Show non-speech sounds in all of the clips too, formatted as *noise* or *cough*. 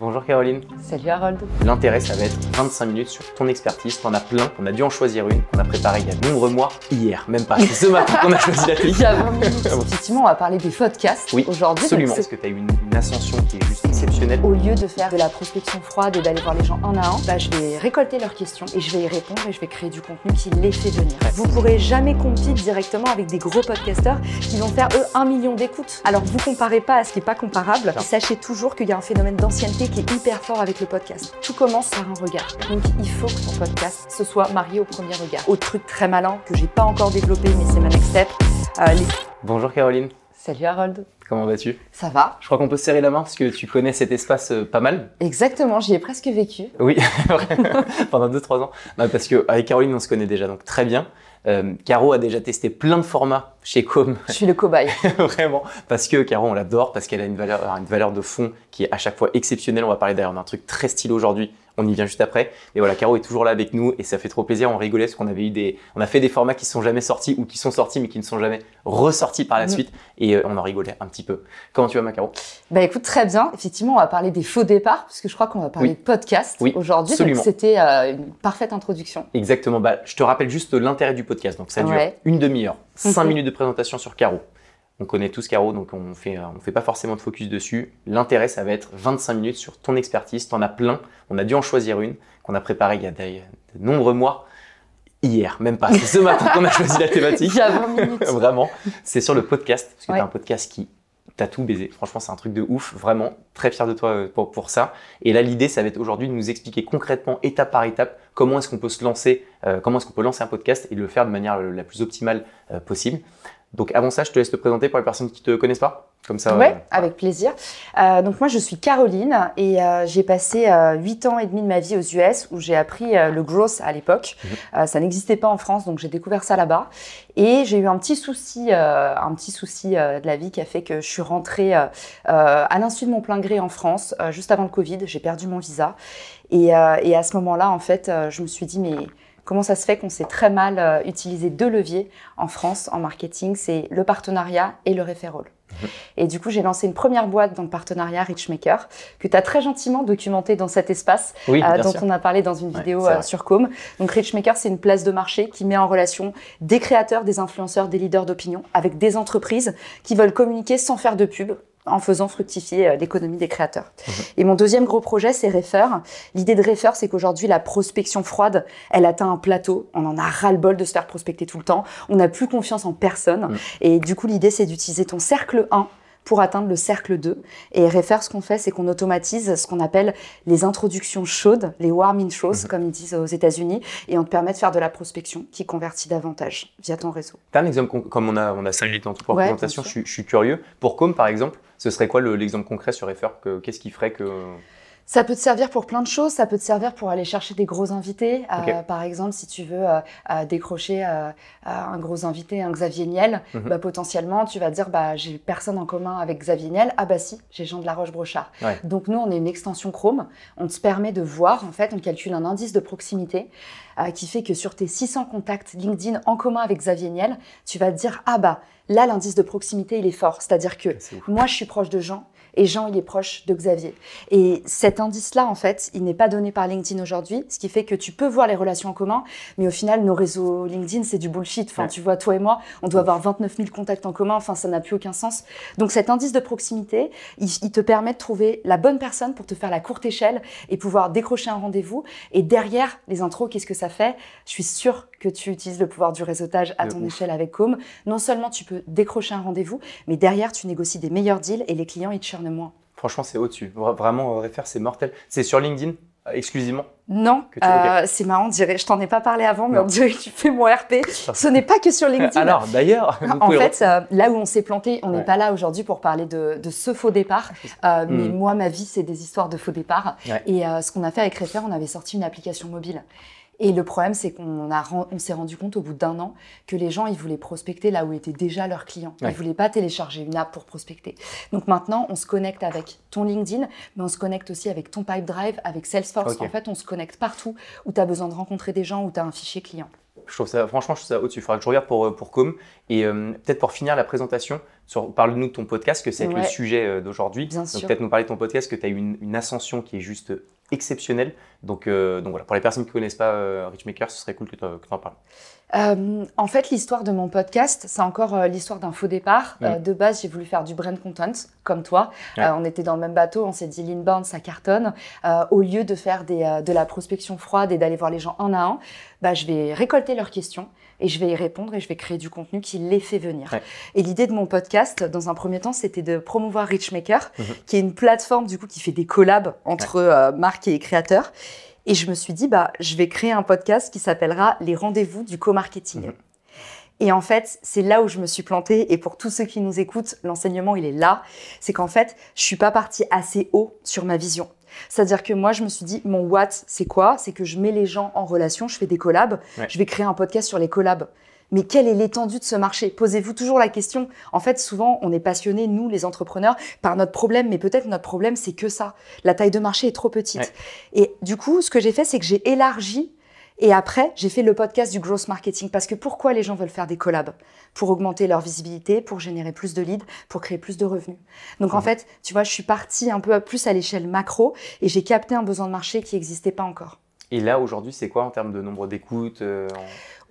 Bonjour Caroline. Salut Harold. L'intérêt, ça va être 25 minutes sur ton expertise. T'en as plein, on a dû en choisir une qu'on a préparée il y a de nombreux mois, hier, même pas. C'est ce matin qu'on a choisi la *laughs* Il y a 20 minutes. Effectivement, on va parler des podcasts Oui, aujourd'hui. absolument. Parce que tu as eu une, une ascension qui est juste Au lieu de faire de la prospection froide et d'aller voir les gens un à un, bah, je vais récolter leurs questions et je vais y répondre et je vais créer du contenu qui les fait venir. Ouais. Vous pourrez jamais compter directement avec des gros podcasteurs qui vont faire eux un million d'écoutes. Alors vous comparez pas à ce qui est pas comparable. Non. Sachez toujours qu'il y a un phénomène d'ancienneté qui est hyper fort avec le podcast. Tout commence par un regard. Donc il faut que ton podcast se soit marié au premier regard. Autre truc très malin que j'ai pas encore développé mais c'est ma next step. euh, les- Bonjour Caroline, Salut Harold. Comment vas-tu? Ça va Je crois qu'on peut se serrer la main parce que tu connais cet espace euh, pas mal. Exactement, j'y ai presque vécu. Oui, *laughs* *laughs* pendant 2-3 ans. Non, parce qu'avec Caroline, on se connaît déjà, donc très bien. Euh, Caro a déjà testé plein de formats chez Com, Je suis le cobaye. *laughs* vraiment, parce que Caro, on l'adore, parce qu'elle a une valeur, une valeur de fond qui est à chaque fois exceptionnelle. On va parler d'ailleurs d'un truc très stylé aujourd'hui. On y vient juste après. Mais voilà, Caro est toujours là avec nous et ça fait trop plaisir. On rigolait parce qu'on avait eu des, on a fait des formats qui sont jamais sortis ou qui sont sortis mais qui ne sont jamais ressortis par la Mhm. suite et euh, on en rigolait un petit peu. Comment tu vas, ma Caro? Bah écoute, très bien. Effectivement, on va parler des faux départs, parce que je crois qu'on va parler Oui. de podcast Oui, aujourd'hui. Donc c'était euh, une parfaite introduction. Exactement. Bah, je te rappelle juste l'intérêt du podcast. Donc ça dure Ouais. une demi-heure, cinq Mhm. minutes de présentation sur Caro. On connaît tous Caro, donc on fait, euh, on fait pas forcément de focus dessus. L'intérêt, ça va être 25 minutes sur ton expertise. T'en as plein. On a dû en choisir une qu'on a préparée il y a de, de nombreux mois. Hier, même pas. C'est ce *laughs* matin qu'on a choisi la thématique. Il y a 20 minutes. *laughs* Vraiment. C'est sur le podcast, parce que Ouais. tu as un podcast qui t'a tout baisé. Franchement, c'est un truc de ouf. Vraiment, très fier de toi euh, pour, pour ça. Et là, l'idée, ça va être aujourd'hui de nous expliquer concrètement, étape par étape, comment est-ce qu'on peut se lancer, euh, comment est-ce qu'on peut lancer un podcast et le faire de manière la plus optimale euh, possible. Donc, avant ça, je te laisse te présenter pour les personnes qui te connaissent pas. Comme ça. Ouais, euh, avec plaisir. Euh, donc moi, je suis Caroline et euh, j'ai passé euh, 8 ans et demi de ma vie aux US où j'ai appris le growth à l'époque. Mhm. Ça n'existait pas en France, donc j'ai découvert ça là-bas. Et j'ai eu un petit souci, un petit souci de la vie qui a fait que je suis rentrée à l'insu de mon plein gré en France, juste avant le Covid. J'ai perdu mon visa. Et, et à ce moment-là, en fait, je me suis dit, mais comment ça se fait qu'on sait très mal euh, utiliser deux leviers en France en marketing? C'est le partenariat et le referral. Et du coup, j'ai lancé une première boîte dans le partenariat Richmaker, que tu as très gentiment documenté dans cet espace, Oui, euh, dont sûr. on a parlé dans une vidéo euh, sur Com. Donc Richmaker, c'est une place de marché qui met en relation des créateurs, des influenceurs, des leaders d'opinion avec des entreprises qui veulent communiquer sans faire de pub en faisant fructifier euh, l'économie des créateurs. Mhm. Et mon deuxième gros projet, c'est Refer. L'idée de Refer, c'est qu'aujourd'hui, la prospection froide, elle atteint un plateau. On en a ras-le-bol de se faire prospecter tout le temps. On n'a plus confiance en personne. Mhm. Et du coup, l'idée, c'est d'utiliser ton cercle 1 pour atteindre le cercle 2. Et Refer, ce qu'on fait, c'est qu'on automatise ce qu'on appelle les introductions chaudes, les warm intros, Mhm. comme ils disent aux États-Unis, et on te permet de faire de la prospection qui convertit davantage via ton réseau. T'as un exemple, comme on a, on a 5 minutes en tout pour Ouais, présentation, je suis, je suis curieux. Pour Com, par exemple, ce serait quoi le- l'exemple concret sur Refer que- Qu'est-ce qui ferait que. Ça peut te servir pour plein de choses. Ça peut te servir pour aller chercher des gros invités. Euh, par exemple, si tu veux euh, euh, décrocher euh, euh, un gros invité, un Xavier Niel, Mhm. bah, potentiellement, tu vas dire bah, j'ai personne en commun avec Xavier Niel. Ah bah si, j'ai Jean de la Roche-Brochard. Ouais. Donc nous, on est une extension Chrome. On te permet de voir, en fait, on calcule un indice de proximité euh, qui fait que sur tes 600 contacts LinkedIn en commun avec Xavier Niel, tu vas te dire ah bah là, l'indice de proximité, il est fort. C'est-à-dire que moi, je suis proche de Jean et Jean, il est proche de Xavier. Et cet indice-là, en fait, il n'est pas donné par LinkedIn aujourd'hui, ce qui fait que tu peux voir les relations en commun, mais au final, nos réseaux LinkedIn, c'est du bullshit. Enfin, Ouais. tu vois, toi et moi, on doit avoir 29 000 contacts en commun, enfin, ça n'a plus aucun sens. Donc, cet indice de proximité, il, il te permet de trouver la bonne personne pour te faire la courte échelle et pouvoir décrocher un rendez-vous. Et derrière les intros, qu'est-ce que ça fait? Je suis sûre que tu utilises le pouvoir du réseautage à De ton ouf. échelle avec Com. Non seulement tu peux décrocher un rendez-vous, mais derrière, tu négocies des meilleurs deals et les clients, ils te churnent moins. Franchement, c'est au-dessus. Vra- Vraiment, euh, Refer, c'est mortel. C'est sur LinkedIn euh, exclusivement? Non, euh, c'est marrant, on dirait, je t'en ai pas parlé avant, mais Non. on dirait que tu fais mon RP. *laughs* Ce n'est pas que sur *laughs* LinkedIn. Alors, d'ailleurs, *laughs* en fait, euh, là où on s'est planté, on n'est Ouais. pas là aujourd'hui pour parler de, de ce faux départ. Euh, Mais moi, ma vie, c'est des histoires de faux départ. Ouais. Et ce qu'on a fait avec Refer, on avait sorti une application mobile. Et le problème, c'est qu'on a ren- on s'est rendu compte au bout d'un an que les gens, ils voulaient prospecter là où étaient déjà leurs clients. Ouais. Ils voulaient pas télécharger une app pour prospecter. Donc maintenant, on se connecte avec ton LinkedIn, mais on se connecte aussi avec ton Pipedrive, avec Salesforce. Ok. En fait, on se connecte partout où tu as besoin de rencontrer des gens, où tu as un fichier client. Je trouve ça, franchement, je trouve ça au-dessus. Il faudra que je regarde pour, pour Com. Et euh, peut-être pour finir la présentation, parle-nous de ton podcast, que c'est le sujet euh, d'aujourd'hui. Peut-être nous parler de ton podcast, que tu as eu une, une, ascension qui est juste exceptionnelle. Donc, donc voilà, pour les personnes qui ne connaissent pas Richmaker, ce serait cool que tu en parles. Euh, en fait, l'histoire de mon podcast, c'est encore euh, l'histoire d'un faux départ. Euh, de base, j'ai voulu faire du brand content, comme toi. on était dans le même bateau, on s'est dit l'inbound, ça cartonne. au lieu de faire de la prospection froide et d'aller voir les gens un à un, bah, je vais récolter leurs questions et je vais y répondre et je vais créer du contenu qui les fait venir. Et l'idée de mon podcast, dans un premier temps, c'était de promouvoir Richmaker, mhm. qui est une plateforme du coup qui fait des collabs entre marques et créateurs. Et je me suis dit, bah, je vais créer un podcast qui s'appellera Les rendez-vous du co-marketing. Mhm. Et en fait, c'est là où je me suis plantée. Et pour tous ceux qui nous écoutent, l'enseignement, il est là. C'est qu'en fait, je suis pas partie assez haut sur ma vision. C'est-à-dire que moi, je me suis dit, mon what, c'est quoi? C'est que je mets les gens en relation, je fais des collabs. Je vais créer un podcast sur les collabs mais quelle est l'étendue de ce marché? Posez-vous toujours la question. En fait, souvent, on est passionné, nous, les entrepreneurs, par notre problème, mais peut-être notre problème, c'est que ça. La taille de marché est trop petite. Et du coup, ce que j'ai fait, c'est que j'ai élargi et après, j'ai fait le podcast du growth marketing parce que pourquoi les gens veulent faire des collabs? Pour augmenter leur visibilité, pour générer plus de leads, pour créer plus de revenus. Donc en mmh. fait, tu vois, je suis partie un peu plus à l'échelle macro et j'ai capté un besoin de marché qui n'existait pas encore. Et là, aujourd'hui, c'est quoi en termes de nombre d'écoutes euh,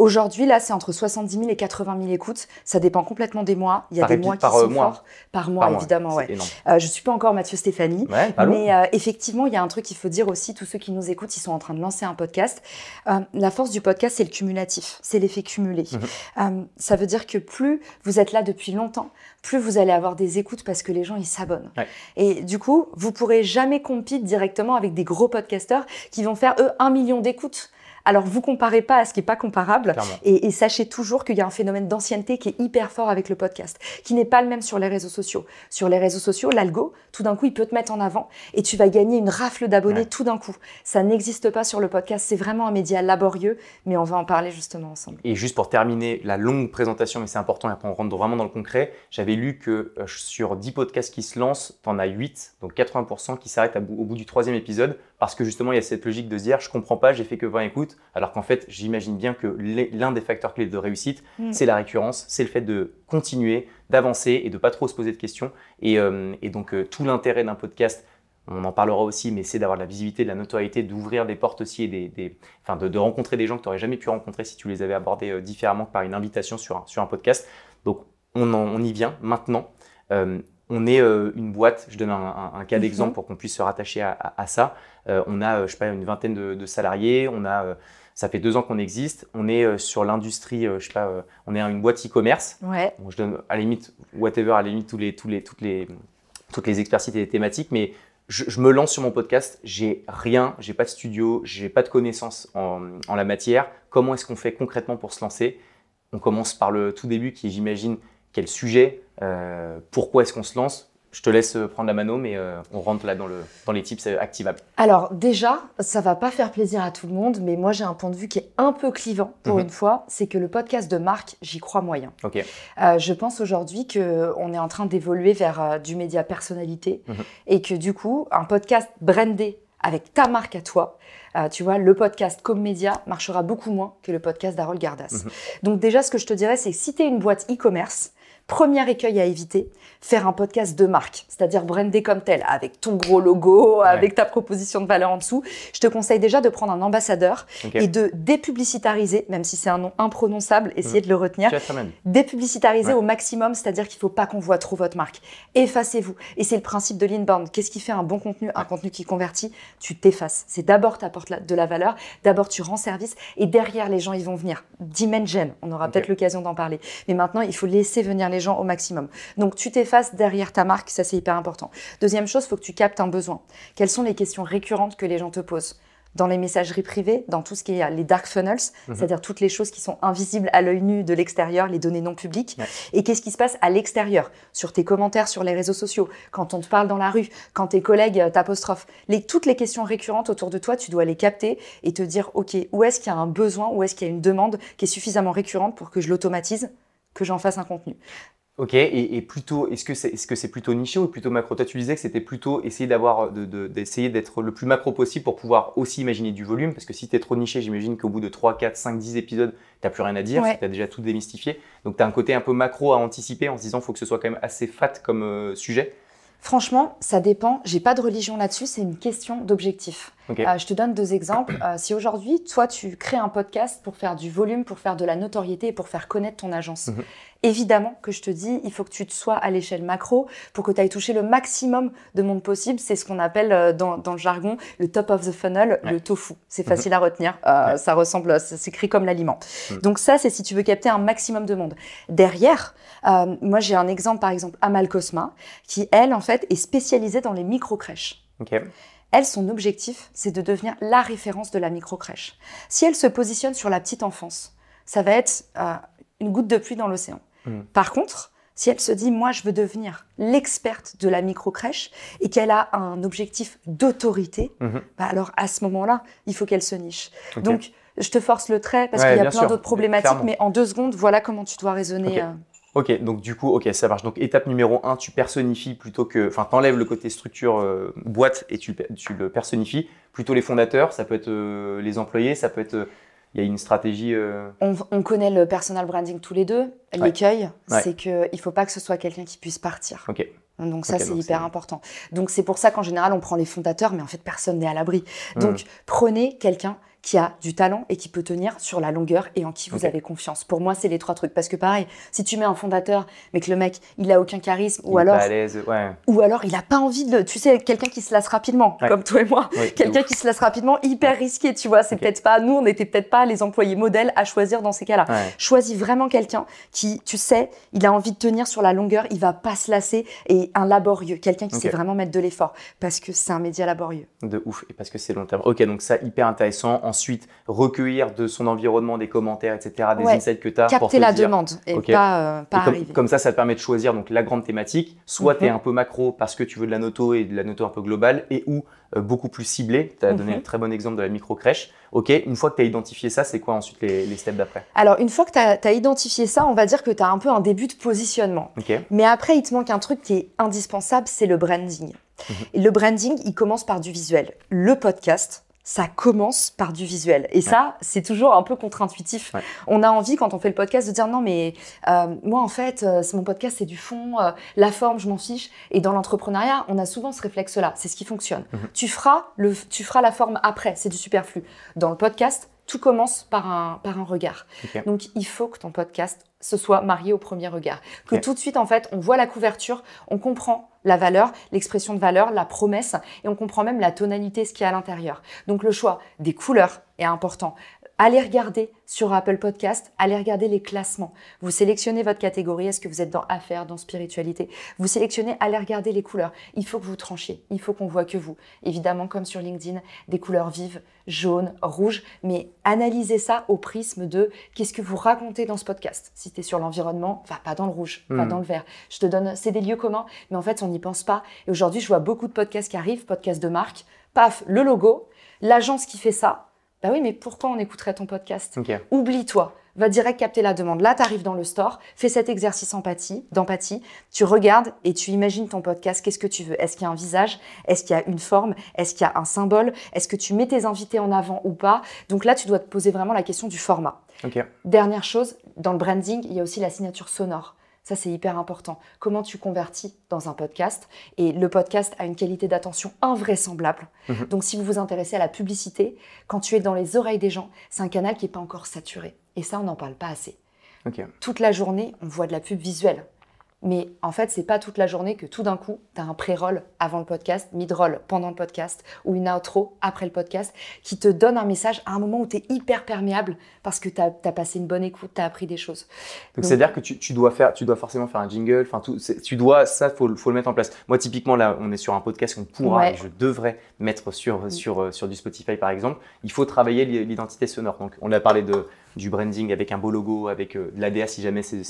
Aujourd'hui, là, c'est entre 70 000 et 80 000 écoutes. Ça dépend complètement des mois. Il y a des mois qui par sont mois. forts. Par mois, évidemment, ouais. Euh, je suis pas encore Mathieu Stéphanie. mais euh, effectivement, il y a un truc qu'il faut dire aussi, tous ceux qui nous écoutent, ils sont en train de lancer un podcast. Euh, la force du podcast, c'est le cumulatif. C'est l'effet cumulé. Mhm. Euh, ça veut dire que plus vous êtes là depuis longtemps, plus vous allez avoir des écoutes parce que les gens, ils s'abonnent. Et du coup, vous pourrez jamais compete directement avec des gros podcasteurs qui vont faire, eux, un million d'écoutes. Alors, vous comparez pas à ce qui est pas comparable. Et, sachez toujours qu'il y a un phénomène d'ancienneté qui est hyper fort avec le podcast, qui n'est pas le même sur les réseaux sociaux. Sur les réseaux sociaux, l'algo, tout d'un coup, il peut te mettre en avant et tu vas gagner une rafle d'abonnés tout d'un coup. Ça n'existe pas sur le podcast. C'est vraiment un média laborieux, mais on va en parler justement ensemble. Et juste pour terminer la longue présentation, mais c'est important, et après on rentre vraiment dans le concret, j'avais lu que euh, sur 10 podcasts qui se lancent, tu en as 8, donc 80% qui s'arrêtent au bout du troisième épisode parce que justement, il y a cette logique de se dire, je comprends pas, j'ai fait que 20 écoutes, alors qu'en fait, j'imagine bien que l'un des facteurs clés de réussite, mm. c'est la récurrence, c'est le fait de continuer, d'avancer et de pas trop se poser de questions. Et, euh, donc, euh, tout l'intérêt d'un podcast, on en parlera aussi, mais c'est d'avoir de la visibilité, de la notoriété, d'ouvrir des portes aussi et des, enfin de, rencontrer des gens que tu n'aurais jamais pu rencontrer si tu les avais abordés euh, différemment que par une invitation sur un, sur un podcast. Donc, on, on y vient maintenant on est euh, une boîte, je donne un, cas mhm. d'exemple pour qu'on puisse se rattacher à, ça. Euh, on a, euh, je sais pas, une vingtaine de, salariés, on a, ça fait deux ans qu'on existe, on est sur l'industrie, je sais pas, on est une boîte e-commerce. Ouais. je donne à la limite, whatever, à la limite, tous les, tous les, toutes, les, toutes les expertises et les thématiques, mais je, me lance sur mon podcast, j'ai rien, j'ai pas de studio, j'ai pas de connaissances en, en la matière. Comment est-ce qu'on fait concrètement pour se lancer? On commence par le tout début qui, j'imagine, quel sujet, euh, pourquoi est-ce qu'on se lance? Je te laisse prendre la mano, mais euh, on rentre là dans, le, dans les tips euh, activables. Alors déjà, ça va pas faire plaisir à tout le monde, mais moi j'ai un point de vue qui est un peu clivant pour mhm. une fois, c'est que le podcast de Marc, j'y crois moyen. Ok. je pense aujourd'hui qu'on est en train d'évoluer vers du média personnalité mhm. et que du coup, un podcast brandé avec ta marque à toi, tu vois, le podcast comme média marchera beaucoup moins que le podcast d'Harold Gardas. Mhm. Donc déjà, ce que je te dirais, c'est que si tu es une boîte e-commerce, Premier écueil à éviter, faire un podcast de marque, c'est-à-dire brandé comme tel, avec ton gros logo, avec ta proposition de valeur en dessous. Je te conseille déjà de prendre un ambassadeur et de dépublicitariser, même si c'est un nom imprononçable, essayez de le retenir. Dépublicitariser au maximum, c'est-à-dire qu'il ne faut pas qu'on voit trop votre marque. Effacez-vous. Et c'est le principe de l'inbound. Qu'est-ce qui fait un bon contenu, un contenu qui convertit Tu t'effaces. C'est d'abord tu apportes de la valeur, d'abord tu rends service et derrière les gens ils vont venir. Dimension, on aura peut-être l'occasion d'en parler. Mais maintenant il faut laisser venir les gens au maximum. Donc tu t'effaces derrière ta marque, ça c'est hyper important. Deuxième chose, il faut que tu captes un besoin. Quelles sont les questions récurrentes que les gens te posent? Dans les messageries privées, dans tout ce qui est les dark funnels, mhm. c'est-à-dire toutes les choses qui sont invisibles à l'œil nu de l'extérieur, les données non publiques. Et qu'est-ce qui se passe à l'extérieur, sur tes commentaires sur les réseaux sociaux, quand on te parle dans la rue, quand tes collègues euh, t'apostrophent. Les, toutes les questions récurrentes autour de toi, tu dois les capter et te dire, OK, où est-ce qu'il y a un besoin, où est-ce qu'il y a une demande qui est suffisamment récurrente pour que je l'automatise, que j'en fasse un contenu. Ok, et, plutôt, est-ce que c'est est -ce c'est plutôt niché ou plutôt macro? Toi, tu disais que c'était plutôt essayer d'avoir, d'essayer d'être le plus macro possible pour pouvoir aussi imaginer du volume, parce que si tu es trop niché, j'imagine qu'au bout de 3, 4, 5, 10 épisodes, tu plus rien à dire, tu as déjà tout démystifié. Donc, tu as un côté un peu macro à anticiper en se disant faut que ce soit quand même assez fat comme euh, sujet. Franchement, ça dépend. J'ai pas de religion là-dessus. C'est une question d'objectif. Euh, je te donne deux exemples. Euh, si aujourd'hui, toi, tu crées un podcast pour faire du volume, pour faire de la notoriété et pour faire connaître ton agence, mhm. évidemment que je te dis, il faut que tu te sois à l'échelle macro pour que tu ailles toucher le maximum de monde possible. C'est ce qu'on appelle euh, dans, le jargon le top of the funnel, le tofu. C'est facile mhm. à retenir. Ça ressemble, ça s'écrit comme l'aliment. Mhm. Donc ça, c'est si tu veux capter un maximum de monde. Derrière, moi, j'ai un exemple, par exemple, Amal Cosma, qui, elle, en fait, est spécialisée dans les micro-crèches. Elle, son objectif, c'est de devenir la référence de la micro-crèche. Si elle se positionne sur la petite enfance, ça va être euh, une goutte de pluie dans l'océan. Hmm. Par contre, si elle se dit, moi, je veux devenir l'experte de la micro-crèche et qu'elle a un objectif d'autorité, hmm. bah alors à ce moment-là, il faut qu'elle se niche. Donc, je te force le trait parce qu'il y a plein d'autres problématiques, mais en deux secondes, voilà comment tu dois raisonner. Euh. Ok, donc du coup, ok, ça marche. Donc étape numéro un, tu personnifies plutôt que, enfin, t'enlèves le côté structure euh, boîte et tu, tu, le personnifies. Plutôt les fondateurs, ça peut être euh, les employés, ça peut être, euh, il y a une stratégie. On, connaît le personal branding tous les deux. L'écueil, c'est qu'il ne faut pas que ce soit quelqu'un qui puisse partir. Ok. Donc ça, c'est hyper important. Donc c'est pour ça qu'en général, on prend les fondateurs, mais en fait, personne n'est à l'abri. Donc hmm. prenez quelqu'un qui a du talent et qui peut tenir sur la longueur et en qui vous avez confiance. Pour moi, c'est les trois trucs. Parce que pareil, si tu mets un fondateur, mais que le mec, il a aucun charisme, ou alors, ou alors il a pas envie de, tu sais, quelqu'un qui se lasse rapidement, comme toi et moi, quelqu'un qui se lasse rapidement, hyper risqué, tu vois. C'est peut-être pas, nous, on n'était peut-être pas les employés modèles à choisir dans ces cas-là. Choisis vraiment quelqu'un qui, tu sais, il a envie de tenir sur la longueur, il va pas se lasser et un laborieux, quelqu'un qui sait vraiment mettre de l'effort, parce que c'est un média laborieux. De ouf, et parce que c'est long terme. Ok, donc ça hyper intéressant ensuite recueillir de son environnement des commentaires, etc., des insights que tu as. Capter la demande et pas, euh, comme, arriver. Comme ça, ça te permet de choisir donc, la grande thématique. Soit tu es mhm. un peu macro parce que tu veux de la noto et de la noto un peu globale et ou euh, beaucoup plus ciblé. Tu as donné mhm. un très bon exemple de la micro-crèche. OK, une fois que tu as identifié ça, c'est quoi ensuite les, steps d'après? Alors, une fois que tu as, identifié ça, on va dire que tu as un peu un début de positionnement. Mais après, il te manque un truc qui est indispensable, c'est le branding. Mhm. Le branding, il commence par du visuel. Le podcast, ça commence par du visuel. Et ça, c'est toujours un peu contre-intuitif. On a envie, quand on fait le podcast, de dire non, mais euh, moi, en fait, euh, mon podcast, c'est du fond, euh, la forme, je m'en fiche. Et dans l'entrepreneuriat, on a souvent ce réflexe-là. C'est ce qui fonctionne. Mhm. tu, feras le, tu feras la forme après, c'est du superflu. Dans le podcast, tout commence par un, par un regard. Donc, il faut que ton podcast se soit marié au premier regard. Que tout de suite, en fait, on voit la couverture, on comprend la valeur, l'expression de valeur, la promesse, et on comprend même la tonalité, ce qu'il y a à l'intérieur. Donc, le choix des couleurs est important allez regarder sur Apple Podcast, allez regarder les classements. Vous sélectionnez votre catégorie, est-ce que vous êtes dans affaires, dans spiritualité? Vous sélectionnez, allez regarder les couleurs. Il faut que vous tranchiez, il faut qu'on voit que vous. Évidemment, comme sur LinkedIn, des couleurs vives, jaune, rouge, mais analysez ça au prisme de qu'est-ce que vous racontez dans ce podcast. Si tu es sur l'environnement, va pas dans le rouge, pas hmm. dans le vert. Je te donne, c'est des lieux communs, mais en fait, on n'y pense pas. Et aujourd'hui, je vois beaucoup de podcasts qui arrivent, podcasts de marque, paf, le logo, l'agence qui fait ça, bah oui, mais pourquoi on écouterait ton podcast? Oublie-toi. Va direct capter la demande. Là, tu arrives dans le store, fais cet exercice d'empathie, tu regardes et tu imagines ton podcast. Qu'est-ce que tu veux? Est-ce qu'il y a un visage? Est-ce qu'il y a une forme? Est-ce qu'il y a un symbole? Est-ce que tu mets tes invités en avant ou pas? Donc là, tu dois te poser vraiment la question du format. Dernière chose, dans le branding, il y a aussi la signature sonore. Ça, c'est hyper important. Comment tu convertis dans un podcast Et le podcast a une qualité d'attention invraisemblable. Mhm. Donc, si vous vous intéressez à la publicité, quand tu es dans les oreilles des gens, c'est un canal qui n'est pas encore saturé. Et ça, on n'en parle pas assez. Toute la journée, on voit de la pub visuelle. Mais en fait, c'est pas toute la journée que tout d'un coup, tu as un pré-roll avant le podcast, mid-roll pendant le podcast ou une outro après le podcast qui te donne un message à un moment où tu es hyper perméable parce que tu as, passé une bonne écoute, tu as appris des choses. Donc, c'est-à-dire que tu, dois faire, tu dois forcément faire un jingle, enfin tout, tu dois, ça, faut, faut le mettre en place. Moi, typiquement, là, on est sur un podcast qu'on pourra et je devrais mettre sur, sur, euh, sur du Spotify par exemple. Il faut travailler l'identité sonore. Donc, on a parlé de du branding avec un beau logo, avec euh, de l'ADA si jamais c'est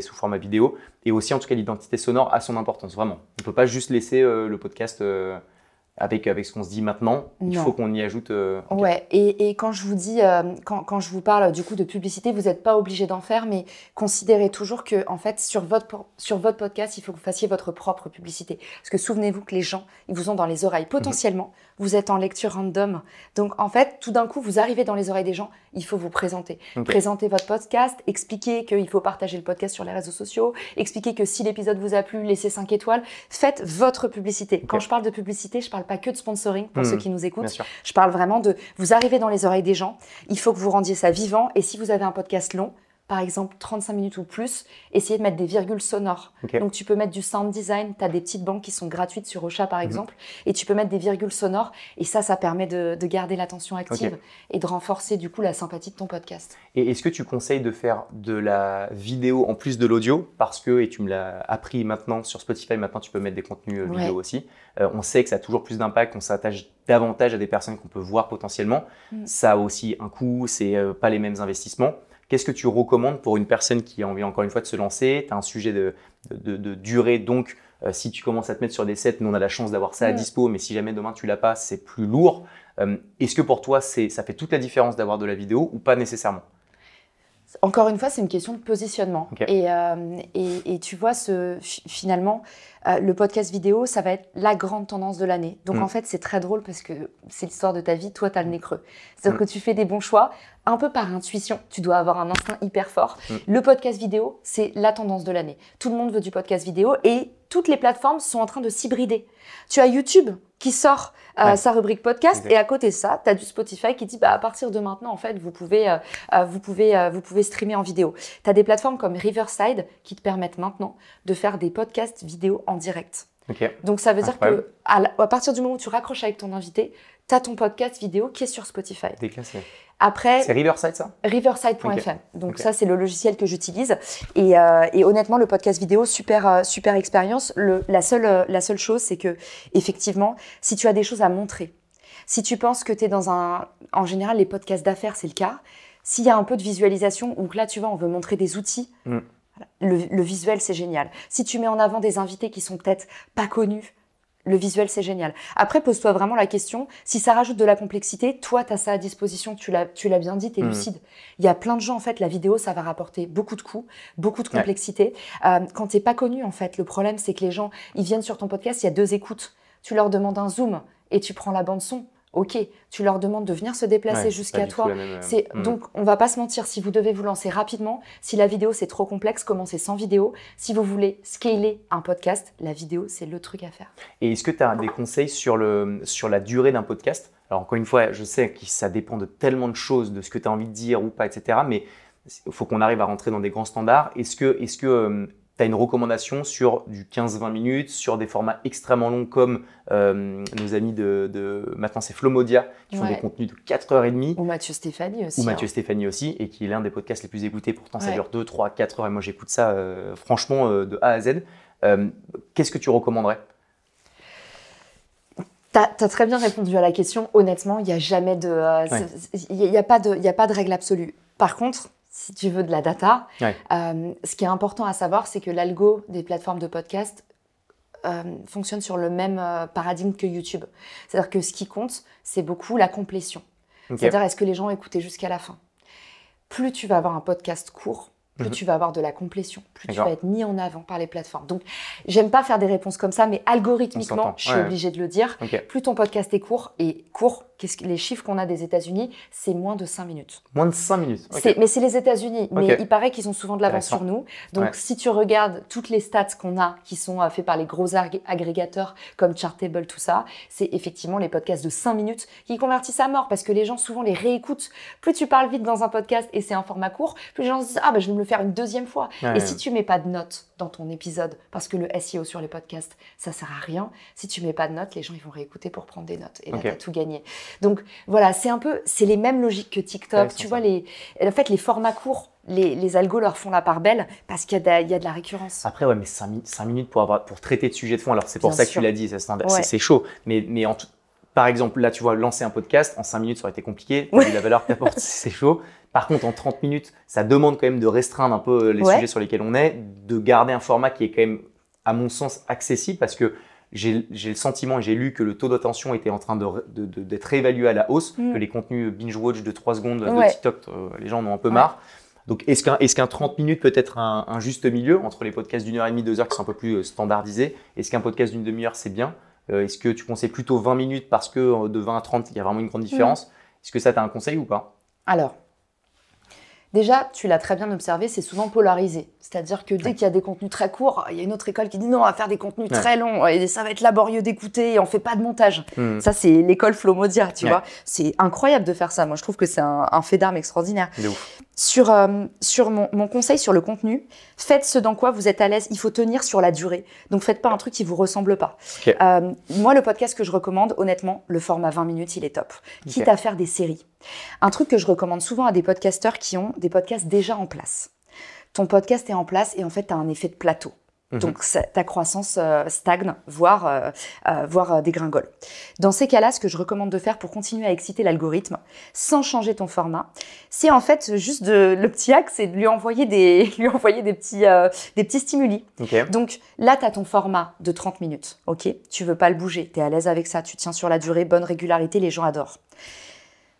sous format vidéo. Et aussi, en tout cas, l'identité sonore a son importance, vraiment. On ne peut pas juste laisser euh, le podcast euh, avec, avec ce qu'on se dit maintenant, il Non. faut qu'on y ajoute. euh. Ouais, et, et quand je vous dis, quand, quand je vous parle du coup de publicité, vous n'êtes pas obligé d'en faire, mais considérez toujours que en fait sur votre sur votre podcast, il faut que vous fassiez votre propre publicité. Parce que souvenez-vous que les gens, ils vous ont dans les oreilles. Potentiellement, vous êtes en lecture random, donc en fait, tout d'un coup, vous arrivez dans les oreilles des gens. Il faut vous présenter, Ok. présenter votre podcast, expliquer qu'il faut partager le podcast sur les réseaux sociaux, expliquer que si l'épisode vous a plu, laissez 5 étoiles. Faites votre publicité. Quand je parle de publicité, je parle pas que de sponsoring pour Mhm. ceux qui nous écoutent. Je parle vraiment de vous arrivez dans les oreilles des gens, il faut que vous rendiez ça vivant. Et si vous avez un podcast long, par exemple 35 minutes ou plus, essayez de mettre des virgules sonores. Donc tu peux mettre du sound design, tu as des petites banques qui sont gratuites sur Ocha Mhm. par exemple, et tu peux mettre des virgules sonores. Et ça, ça permet de, de garder l'attention active et de renforcer du coup la sympathie de ton podcast. Et est-ce que tu conseilles de faire de la vidéo en plus de l'audio? Parce que, et tu me l'as appris maintenant sur Spotify, maintenant tu peux mettre des contenus euh, Ouais. vidéo aussi. Euh, on sait que ça a toujours plus d'impact, on s'attache davantage à des personnes qu'on peut voir potentiellement. Mm. Ça a aussi un coût, c'est euh, pas les mêmes investissements. Qu'est-ce que tu recommandes pour une personne qui a envie encore une fois de se lancer? Tu as un sujet de, de, de durée, donc euh, si tu commences à te mettre sur des sets, nous on a la chance d'avoir ça à dispo, mais si jamais demain tu l'as pas, c'est plus lourd. Euh, Est-ce que pour toi, c'est, ça fait toute la différence d'avoir de la vidéo ou pas nécessairement? Encore une fois, c'est une question de positionnement. Et, euh, et, et tu vois, ce, fi- finalement, euh, le podcast vidéo, ça va être la grande tendance de l'année. Donc Mm. en fait, c'est très drôle parce que c'est l'histoire de ta vie, toi, tu as le nez creux. C'est-à-dire Mm. que tu fais des bons choix, un peu par intuition. Tu dois avoir un instinct hyper fort. Mm. Le podcast vidéo, c'est la tendance de l'année. Tout le monde veut du podcast vidéo et toutes les plateformes sont en train de s'hybrider. Tu as YouTube qui sort euh, Ouais. sa rubrique podcast et à côté de ça, tu as du Spotify qui dit bah, à partir de maintenant, en fait, vous pouvez, euh, euh, vous pouvez, euh, vous pouvez streamer en vidéo. Tu as des plateformes comme Riverside qui te permettent maintenant de faire des podcasts vidéo en direct. Donc ça veut dire que à, à partir du moment où tu raccroches avec ton invité, tu as ton podcast vidéo qui est sur Spotify. Déclassé. Après, C'est Riverside ça? Riverside.fm. Donc ça, c'est le logiciel que j'utilise. Et, euh, et honnêtement, le podcast vidéo, super, euh, super expérience. La, seule, euh, la seule chose, c'est que effectivement, si tu as des choses à montrer, si tu penses que tu es dans un... En général, les podcasts d'affaires, c'est le cas. S'il y a un peu de visualisation, ou que là, tu vois, on veut montrer des outils, Mm. le, le visuel, c'est génial. Si tu mets en avant des invités qui sont peut-être pas connus, le visuel, c'est génial. Après, pose-toi vraiment la question, si ça rajoute de la complexité, toi, tu as ça à disposition, tu l'as tu l'as bien dit, tu es Mhm. lucide. Il y a plein de gens, en fait, la vidéo, ça va rapporter beaucoup de coûts, beaucoup de Ouais. complexité. Euh, quand tu pas connu, en fait, le problème, c'est que les gens, ils viennent sur ton podcast, il y a deux écoutes. Tu leur demandes un zoom et tu prends la bande son. Ok, tu leur demandes de venir se déplacer Ouais, jusqu'à toi. même, euh, C'est hmm. donc on va pas se mentir. Si vous devez vous lancer rapidement, si la vidéo c'est trop complexe, commencez sans vidéo. Si vous voulez scaler un podcast, la vidéo c'est le truc à faire. Et est-ce que tu as des conseils sur, le, sur la durée d'un podcast? Alors, encore une fois, je sais que ça dépend de tellement de choses, de ce que tu as envie de dire ou pas, etc. Mais il faut qu'on arrive à rentrer dans des grands standards. Est-ce que est-ce que tu as une recommandation sur du 15-20 minutes, sur des formats extrêmement longs comme euh, nos amis de, de- maintenant c'est Flomodia qui font Ouais. des contenus de 4h30 Ou Mathieu Stéphanie aussi. ou hein. Mathieu Stéphanie aussi, et qui est l'un des podcasts les plus écoutés. Pourtant, ça dure 2, 3, 4 heures, et moi j'écoute ça euh, franchement euh, de A à Z. Qu'est-ce que tu recommanderais? T'as as très bien répondu à la question. Honnêtement, il n'y a jamais de, euh, Ouais. c'est- il y a il a pas de règle absolue. Par contre, si tu veux de la data, Ouais. euh, ce qui est important à savoir, c'est que l'algo des plateformes de podcast euh, fonctionne sur le même euh, paradigme que YouTube. C'est-à-dire que ce qui compte, c'est beaucoup la complétion. C'est-à-dire, est-ce que les gens ont écouté jusqu'à la fin? Plus tu vas avoir un podcast court, plus Mhm. tu vas avoir de la complétion, plus tu vas être mis en avant par les plateformes. Donc, j'aime pas faire des réponses comme ça, mais algorithmiquement, je suis Ouais. obligée de le dire. Plus ton podcast est court, et court, qu'est-ce que, les chiffres qu'on a des États-Unis, c'est moins de 5 minutes. Moins de 5 minutes. Ok. C'est- mais c'est les États-Unis. Mais il paraît qu'ils ont souvent de l'avance sur nous. Donc, Ouais. si tu regardes toutes les stats qu'on a, qui sont euh, faits par les gros agré- agrégateurs comme Chartable, tout ça, c'est effectivement les podcasts de 5 minutes qui convertissent à mort parce que les gens souvent les réécoutent. Plus tu parles vite dans un podcast et c'est un format court, plus les gens se disent Ah, bah, je vais me le faire une deuxième fois. Ouais. Et si tu mets pas de notes dans ton épisode, parce que le SEO sur les podcasts, ça sert à rien, si tu mets pas de notes, les gens ils vont réécouter pour prendre des notes. Et là, Ok. tu as tout gagné. Donc voilà, c'est un peu, c'est les mêmes logiques que TikTok. Tu vois, ça. les, en fait, les formats courts, les, les algos leur font la part belle parce qu'il y, a de la- il y a de la récurrence. Après, ouais, mais 5, minutes pour, avoir, pour traiter de sujets de fond. Alors, c'est pour Bien ça que tu l'as dit, c'est Ouais. chaud. Mais, mais en par exemple, là, tu vois, lancer un podcast, en 5 minutes, ça aurait été compliqué. T'as Ouais. la valeur que *laughs* c'est chaud. Par contre, en 30 minutes, ça demande quand même de restreindre un peu les Ouais. sujets sur lesquels on est, de garder un format qui est quand même, à mon sens, accessible parce que j'ai le sentiment et j'ai lu que le taux d'attention était en train d'être de, de, réévalué à la hausse, Mm. que les contenus binge-watch de 3 secondes Ouais. de TikTok, euh, les gens en ont un peu Ouais. marre. Donc, est-ce qu'un est qu'un 30 minutes peut être un, un juste milieu entre les podcasts d'une heure et demie, deux heures qui sont un peu plus euh, standardisés? Est-ce qu'un podcast d'une demi-heure, c'est bien? Euh, Est-ce que tu conseilles plutôt 20 minutes parce que euh, de 20 à 30, il y a vraiment une grande différence? Est-ce que ça, tu as un conseil ou pas? Alors, déjà, tu l'as très bien observé, c'est souvent polarisé. C'est-à-dire que dès Ouais. qu'il y a des contenus très courts, il y a une autre école qui dit non, on va faire des contenus Ouais. très longs et ça va être laborieux d'écouter et on fait pas de montage. Hmm. Ça, c'est l'école Flomodia, tu Ouais. vois. C'est incroyable de faire ça. Moi, je trouve que c'est un, un fait d'armes extraordinaire. De ouf. Sur, euh, sur mon, mon conseil sur le contenu, faites ce dans quoi vous êtes à l'aise. Il faut tenir sur la durée. Donc, faites pas un truc qui vous ressemble pas. Euh, moi, le podcast que je recommande, honnêtement, le format 20 minutes, il est top. Quitte à faire des séries. Un truc que je recommande souvent à des podcasteurs qui ont des podcasts déjà en place. Ton podcast est en place et en fait, tu as un effet de plateau. Mhm. Donc, ça- ta croissance euh, stagne, voire, euh, euh, voire dégringole. Dans ces cas-là, ce que je recommande de faire pour continuer à exciter l'algorithme, sans changer ton format, c'est en fait juste de, le petit hack, c'est de lui envoyer des, *laughs* lui envoyer des petits, des petits stimuli. Donc là, tu as ton format de 30 minutes, ok? Tu veux pas le bouger, tu es à l'aise avec ça, tu tiens sur la durée, bonne régularité, les gens adorent.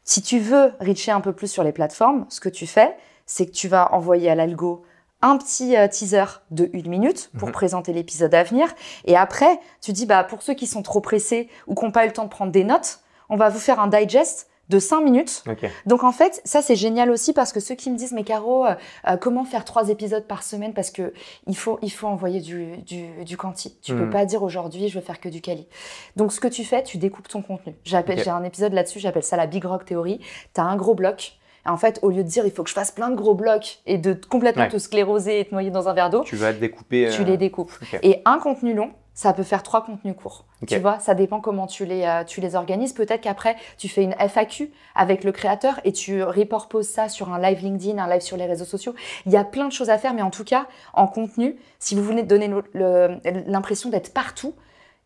Si tu veux reacher un peu plus sur les plateformes, ce que tu fais, c'est que tu vas envoyer à l'algo un petit euh, teaser de une minute pour Mhm. présenter l'épisode à venir. Et après, tu dis, bah, pour ceux qui sont trop pressés ou qui n'ont pas eu le temps de prendre des notes, on va vous faire un digest de 5 minutes donc en fait, ça c'est génial aussi parce que ceux qui me disent mais Caro, euh, euh, comment faire trois épisodes par semaine? Parce que il faut il faut envoyer du du, du quanti. Tu peux Mhm. pas dire aujourd'hui je vais faire que du quali. Donc ce que tu fais, tu découpes ton contenu. J'appelle j'ai un épisode là-dessus, j'appelle ça la big rock theory. Tu as un gros bloc. En fait, au lieu de dire il faut que je fasse plein de gros blocs et de complètement Ouais. te scléroser et te noyer dans un verre d'eau, Tu vas te découper. tu euh, les découpes. ok. Et un contenu long, ça peut faire trois contenus courts. Tu vois, ça dépend comment tu les, euh, tu les organises. Peut-être qu'après, tu fais une FAQ avec le créateur et tu reproposes ça sur un live LinkedIn, un live sur les réseaux sociaux. Il y a plein de choses à faire, mais en tout cas, en contenu, si vous voulez donner l'impression d'être partout,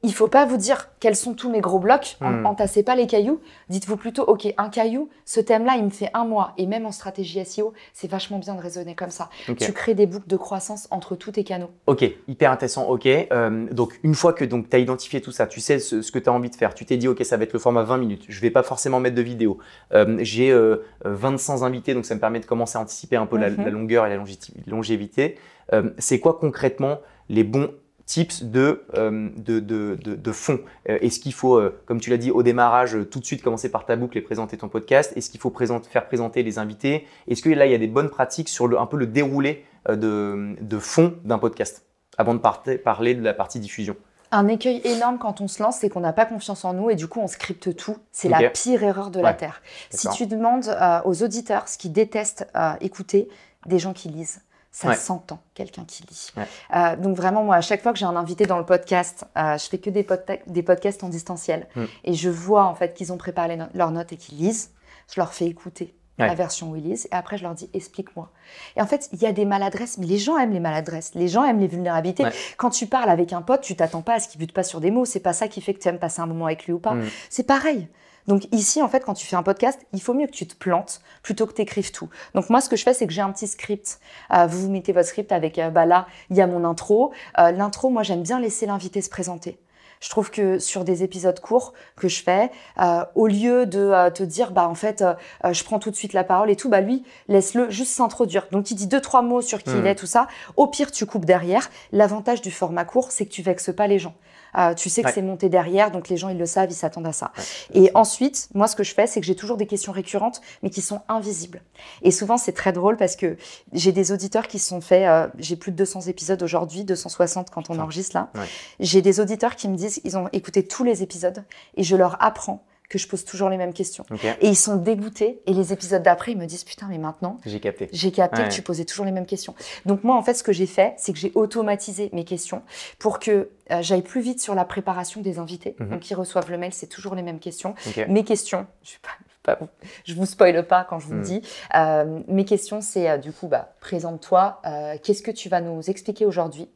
il faut pas vous dire quels sont tous mes gros blocs, Hmm. entassez pas les cailloux. Dites-vous plutôt, ok, un caillou, ce thème-là, il me fait un mois. Et même en stratégie SEO, c'est vachement bien de raisonner comme ça. Tu crées des boucles de croissance entre tous tes canaux. Ok, hyper intéressant. Ok, Euh, donc une fois que tu as identifié tout ça, tu sais ce, ce que tu as envie de faire, tu t'es dit ok, ça va être le format 20 minutes. Je vais pas forcément mettre de vidéo. Euh, J'ai euh, 25 invités, donc ça me permet de commencer à anticiper un peu la, Mhm. la longueur et la longévité. Euh, C'est quoi concrètement les bons tips de, euh, de, de, de, de fond Euh, Est-ce qu'il faut, euh, comme tu l'as dit au démarrage, euh, tout de suite commencer par ta boucle et présenter ton podcast? Est-ce qu'il faut faire présenter les invités? Est-ce que là, il y a des bonnes pratiques sur le, un peu le déroulé de, de fond d'un podcast? Avant de parter- parler de la partie diffusion. Un écueil énorme quand on se lance, c'est qu'on n'a pas confiance en nous et du coup on scripte tout. C'est la pire erreur de la Terre. Si tu demandes aux auditeurs ce qu'ils détestent écouter, des gens qui lisent. Ça Ouais. s'entend, quelqu'un qui lit. Ouais. Euh, donc vraiment, moi, à chaque fois que j'ai un invité dans le podcast, euh, je fais que des, des podcasts en distanciel. Mm. Et je vois en fait qu'ils ont préparé no- leurs notes et qu'ils lisent. Je leur fais écouter Ouais. la version où ils lisent. Et après, je leur dis, explique-moi. Et en fait, il y a des maladresses, mais les gens aiment les maladresses. Les gens aiment les vulnérabilités. Quand tu parles avec un pote, tu t'attends pas à ce qu'il bute pas sur des mots. C'est pas ça qui fait que tu aimes passer un moment avec lui ou pas. Mm. C'est pareil. Donc ici, en fait, quand tu fais un podcast, il faut mieux que tu te plantes plutôt que tu écrives tout. Donc moi, ce que je fais, c'est que j'ai un petit script. Euh, vous vous mettez votre script avec, euh, bah là, il y a mon intro. Euh, L'intro, moi, j'aime bien laisser l'invité se présenter. Je trouve que sur des épisodes courts que je fais, euh, au lieu de euh, te dire, bah en fait, euh, euh, je prends tout de suite la parole et tout, bah lui, laisse-le juste s'introduire. Donc il dit deux trois mots sur qui il Mhm. est, tout ça. Au pire, tu coupes derrière. L'avantage du format court, c'est que tu vexes pas les gens. Euh, tu sais que Ouais. c'est monté derrière, donc les gens ils le savent, ils s'attendent à ça. Ouais. Et ensuite, moi, ce que je fais, c'est que j'ai toujours des questions récurrentes, mais qui sont invisibles. Et souvent, c'est très drôle parce que j'ai des auditeurs qui se sont faits, euh, j'ai plus de 200 épisodes aujourd'hui, 260 quand on enregistre là. Ouais. J'ai des auditeurs qui me disent, ils ont écouté tous les épisodes et je leur apprends que je pose toujours les mêmes questions. Et ils sont dégoûtés. Et les épisodes d'après, ils me disent, putain, mais maintenant, j'ai capté. j'ai capté Ouais. que tu posais toujours les mêmes questions. Donc moi, en fait, ce que j'ai fait, c'est que j'ai automatisé mes questions pour que euh, j'aille plus vite sur la préparation des invités. Mhm. Donc ils reçoivent le mail, c'est toujours les mêmes questions. Mes questions, je ne pas, je vous spoile pas quand je vous le Mhm. dis. Euh, mes questions, c'est euh, du coup, bah, présente-toi. Qu'est-ce que tu vas nous expliquer aujourd'hui?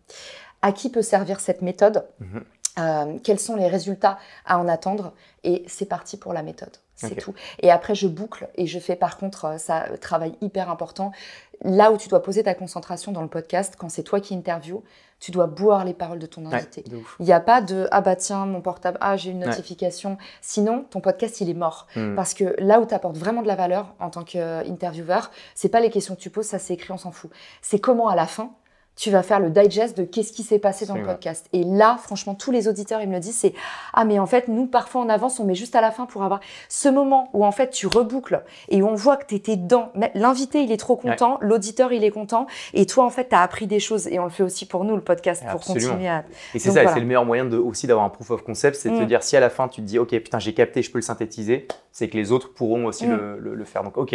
À qui peut servir cette méthode? Mhm. Euh, Quels sont les résultats à en attendre Et c'est parti pour la méthode. C'est tout. Et après, je boucle et je fais par contre, euh, ça, travail hyper important, là où tu dois poser ta concentration dans le podcast, quand c'est toi qui interviews, tu dois boire les paroles de ton invité. de. Il n'y a pas de ah bah tiens, mon portable, ah j'ai une Ouais. notification. Sinon, ton podcast, il est mort. Hmm. Parce que là où tu apportes vraiment de la valeur en tant qu'intervieweur, c'est pas les questions que tu poses, ça c'est écrit, on s'en fout. C'est comment à la fin, tu vas faire le digest de qu'est-ce qui s'est passé dans le podcast. Et là, franchement, tous les auditeurs, ils me le disent, c'est ah mais en fait, nous, parfois on avance, on met juste à la fin pour avoir ce moment où en fait tu reboucles et où on voit que tu étais dedans. L'invité, il est trop content, l'auditeur, il est content, et toi, en fait, tu as appris des choses. Et on le fait aussi pour nous, le podcast, pour Absolument. continuer à. Et c'est ça, et voilà. c'est le meilleur moyen de, aussi d'avoir un proof of concept, c'est de te Mm. dire si à la fin tu te dis ok putain j'ai capté, je peux le synthétiser, c'est que les autres pourront aussi Mm. le, le- le faire. Donc ok,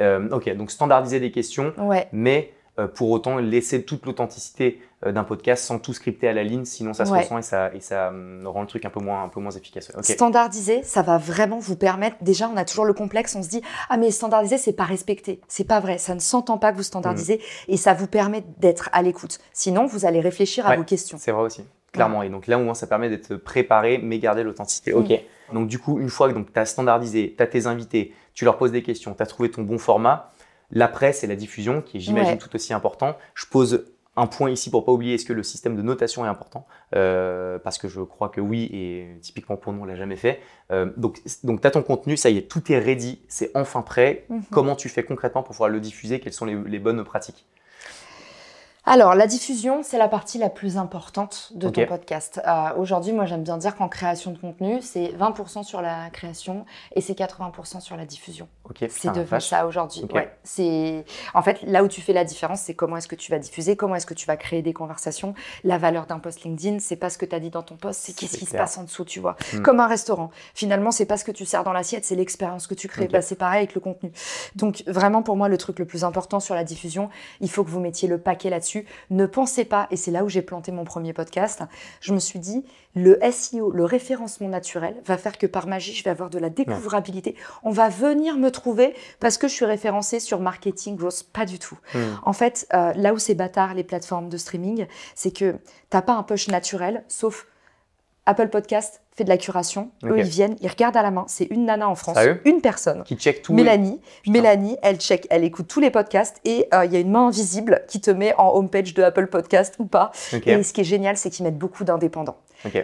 Euh, ok, donc standardiser des questions, Ouais. mais pour autant laisser toute l'authenticité euh, d'un podcast sans tout scripter à la ligne, sinon ça se Ouais. ressent et ça, et ça hum, rend le truc un peu moins, un peu moins efficace. Standardiser, ça va vraiment vous permettre. Déjà, on a toujours le complexe, on se dit ah mais standardiser, c'est pas respecter. C'est pas vrai. Ça ne s'entend pas que vous standardisez et ça vous permet d'être à l'écoute. Sinon, vous allez réfléchir à vos questions. C'est vrai aussi, clairement. Et donc là, au moins, ça permet d'être préparé, mais garder l'authenticité. Ok. Donc du coup, une fois que tu as standardisé, tu as tes invités, tu leur poses des questions, tu as trouvé ton bon format, l'après, c'est la diffusion, qui est, j'imagine, Ouais. tout aussi important. Je pose un point ici pour pas oublier, est-ce que le système de notation est important? Euh, Parce que je crois que oui, et typiquement pour nous, on l'a jamais fait. Euh, donc donc tu as ton contenu, ça y est, tout est ready, c'est enfin prêt. Mhm. Comment tu fais concrètement pour pouvoir le diffuser? Quelles sont les, les bonnes pratiques? Alors, la diffusion, c'est la partie la plus importante de ton podcast. Euh, Aujourd'hui, moi, j'aime bien dire qu'en création de contenu, c'est 20% sur la création et c'est 80% sur la diffusion. Ok, C'est devenu ça aujourd'hui. Ouais. C'est en fait là où tu fais la différence, c'est comment est-ce que tu vas diffuser, comment est-ce que tu vas créer des conversations. La valeur d'un post LinkedIn, c'est pas ce que tu as dit dans ton post, c'est qu'est-ce qui se passe en dessous, tu vois. Hmm. Comme un restaurant. Finalement, c'est pas ce que tu sers dans l'assiette, c'est l'expérience que tu crée. Ok. Bah, c'est pareil avec le contenu. Donc vraiment pour moi le truc le plus important sur la diffusion, il faut que vous mettiez le paquet là-dessus. Ne pensez pas, et c'est là où j'ai planté mon premier podcast, je me suis dit, le SEO, le référencement naturel, va faire que par magie, je vais avoir de la découvrabilité. On va venir me trouver parce que je suis référencée sur marketing growth. Pas du tout. Hmm. En fait, euh, là où c'est bâtard, les plateformes de streaming, c'est que t'as pas un push naturel, sauf Apple Podcast fait de la curation. Eux, Ok. ils viennent, ils regardent à la main. C'est une nana en France, Sérieux une personne. Qui check tout. Mélanie, Mélanie, elle check, elle écoute tous les podcasts et euh, il y a une main invisible qui te met en homepage de Apple Podcast ou pas. Et ce qui est génial, c'est qu'ils mettent beaucoup d'indépendants.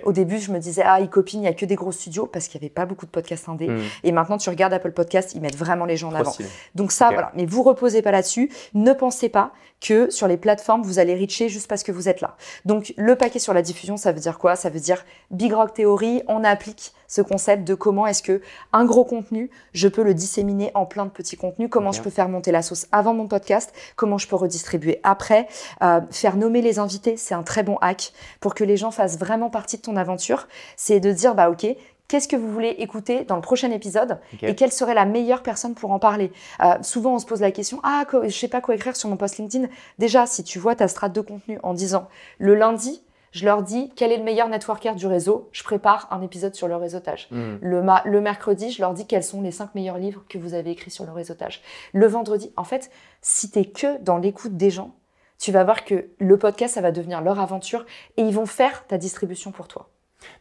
Au début, je me disais, ah, ils copinent, il n'y a que des gros studios parce qu'il n'y avait pas beaucoup de podcasts indés. Hmm. Et maintenant, tu regardes Apple Podcast, ils mettent vraiment les gens en avant. Donc ça, voilà. Mais vous reposez pas là-dessus. Ne pensez pas que sur les plateformes, vous allez reacher juste parce que vous êtes là. Donc le paquet sur la diffusion, ça veut dire quoi? Ça veut dire Big Rock Theory, on applique ce concept de comment est-ce que un gros contenu, je peux le disséminer en plein de petits contenus, comment je peux faire monter la sauce avant mon podcast, comment je peux redistribuer après, Euh, faire nommer les invités, c'est un très bon hack pour que les gens fassent vraiment partie de ton aventure. C'est de dire, bah ok, qu'est-ce que vous voulez écouter dans le prochain épisode et quelle serait la meilleure personne pour en parler? Euh, souvent, on se pose la question Ah, quoi- je sais pas quoi écrire sur mon post LinkedIn. Déjà, si tu vois ta strate de contenu en disant le lundi, je leur dis quel est le meilleur networker du réseau, je prépare un épisode sur le réseautage. Hmm. Le, le mercredi, je leur dis quels sont les cinq meilleurs livres que vous avez écrits sur le réseautage. Le vendredi, en fait, si tu que dans l'écoute des gens, tu vas voir que le podcast, ça va devenir leur aventure et ils vont faire ta distribution pour toi.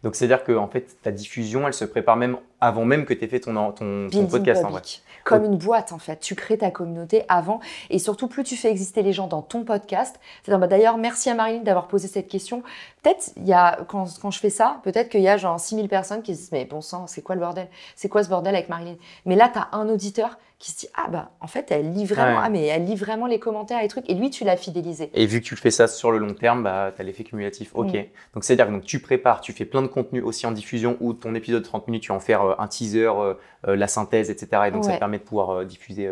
Donc c'est-à-dire que en fait ta diffusion, elle se prépare même avant même que tu aies fait ton, ton, ton Building podcast en vrai. Comme une boîte en fait. Tu crées ta communauté avant et surtout plus tu fais exister les gens dans ton podcast. Bah, d'ailleurs merci à Marilyn d'avoir posé cette question. Peut-être il y a quand, quand je fais ça, peut-être qu'il y a genre 6000 personnes qui se disent mais bon sang, c'est quoi le bordel? C'est quoi ce bordel avec Marilyn? Mais là tu as un auditeur qui se dit ah bah en fait elle lit vraiment Ouais. ah mais elle lit vraiment les commentaires et les trucs et lui tu l'as fidélisé. Et vu que tu fais ça sur le long terme, bah, tu as l'effet cumulatif. Ok. Mm. Donc c'est-à-dire que donc, tu prépares, tu fais plein de contenu aussi en diffusion ou ton épisode de 30 minutes, tu en faire euh, un teaser, euh, euh, la synthèse, etc. Et donc ça te permet de pouvoir euh, diffuser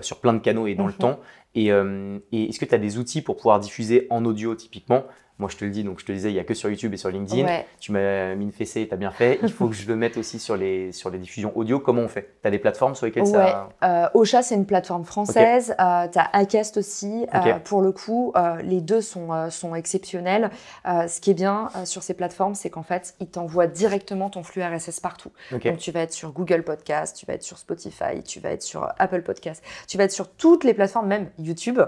sur plein de canaux et dans le Mhm. temps. Et, et est-ce que tu as des outils pour pouvoir diffuser en audio typiquement? Moi je te le dis, donc je te disais, il n'y a que sur YouTube et sur LinkedIn. Ouais. Tu m'as mis une fessée, tu as bien fait. Il faut que je le mette aussi sur les, sur les diffusions audio. Comment on fait? Tu as des plateformes sur lesquelles Ouais, ça. euh, Ocha, c'est une plateforme française. Euh, tu as Acast aussi. Euh, pour le coup, euh, les deux sont, euh, sont exceptionnels. Ce qui est bien sur ces plateformes, c'est qu'en fait, ils t'envoient directement ton flux RSS partout. Donc, tu vas être sur Google Podcast, tu vas être sur Spotify, tu vas être sur Apple Podcast, tu vas être sur toutes les plateformes, même YouTube.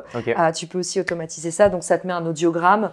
Tu peux aussi automatiser ça. Donc, ça te met un audiogramme.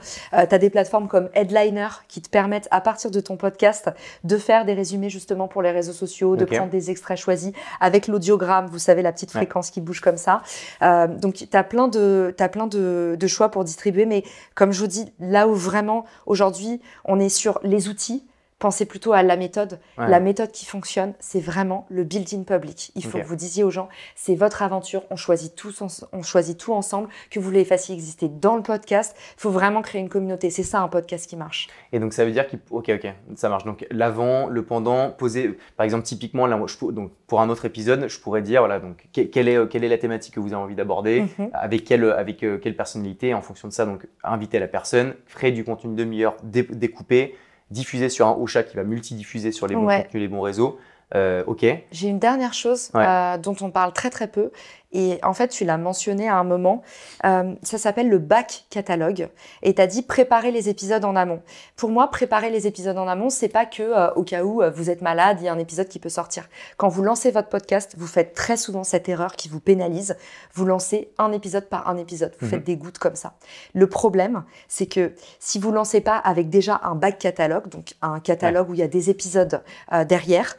Tu as tu as des plateformes comme Headliner qui te permettent à partir de ton podcast de faire des résumés justement pour les réseaux sociaux, de prendre des extraits choisis avec l'audiogramme, vous savez, la petite fréquence qui bouge comme ça. Euh, donc tu as plein, de, as plein de, de choix pour distribuer, mais comme je vous dis, là où vraiment aujourd'hui on est sur les outils, pensez plutôt à la méthode. La méthode qui fonctionne, c'est vraiment le build-in public. Il faut que vous disiez aux gens, c'est votre aventure, on choisit, tous, on choisit tout ensemble, que vous les fassiez exister dans le podcast. Il faut vraiment créer une communauté. C'est ça un podcast qui marche. Et donc ça veut dire qu'il... Ok, ok, ça marche. Donc l'avant, le pendant, poser, par exemple, typiquement, là, je, donc, pour un autre épisode, je pourrais dire, voilà, donc quelle est, quelle est la thématique que vous avez envie d'aborder, mhm. avec, quelle, avec euh, quelle personnalité, en fonction de ça, donc inviter la personne, créer du contenu demi-heure découpé, diffuser sur un Ocha qui va multidiffuser sur les bons contenus, les bons réseaux. Euh, ok. J'ai une dernière chose euh, dont on parle très très peu et en fait, tu l'as mentionné à un moment, euh, ça s'appelle le back catalogue. Et tu as dit préparer les épisodes en amont. Pour moi, préparer les épisodes en amont, c'est pas que euh, au cas où euh, vous êtes malade, il y a un épisode qui peut sortir. Quand vous lancez votre podcast, vous faites très souvent cette erreur qui vous pénalise. Vous lancez un épisode par un épisode. Vous mhm. faites des gouttes comme ça. Le problème, c'est que si vous lancez pas avec déjà un back catalogue, donc un catalogue où il y a des épisodes derrière,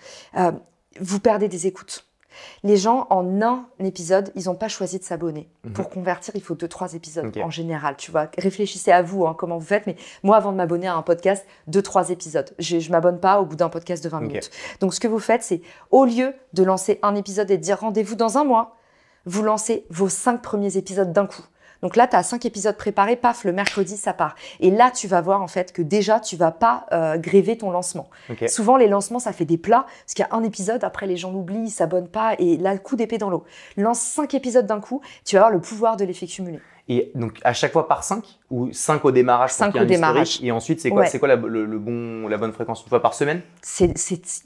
vous perdez des écoutes. Les gens, en un épisode, ils n'ont pas choisi de s'abonner. Mhm. Pour convertir, il faut deux, trois épisodes en général. Tu vois, réfléchissez à vous, hein, comment vous faites. Mais moi, avant de m'abonner à un podcast, deux, trois épisodes. Je ne m'abonne pas au bout d'un podcast de 20 minutes. Donc, ce que vous faites, c'est au lieu de lancer un épisode et de dire rendez-vous dans un mois, vous lancez vos cinq premiers épisodes d'un coup. Donc là, tu as cinq épisodes préparés, paf, le mercredi, ça part. Et là, tu vas voir en fait que déjà, tu vas pas euh, gréver ton lancement. Souvent, les lancements, ça fait des plats, parce qu'il y a un épisode, après les gens l'oublient, ils s'abonnent pas, et là, coup d'épée dans l'eau. Lance cinq épisodes d'un coup, tu vas avoir le pouvoir de l'effet cumulé. Et donc à chaque fois par 5 ou 5 au démarrage 5 au démarrage. Et ensuite, c'est quoi, c'est quoi la, le, bon, la bonne fréquence Une fois par semaine? C'est,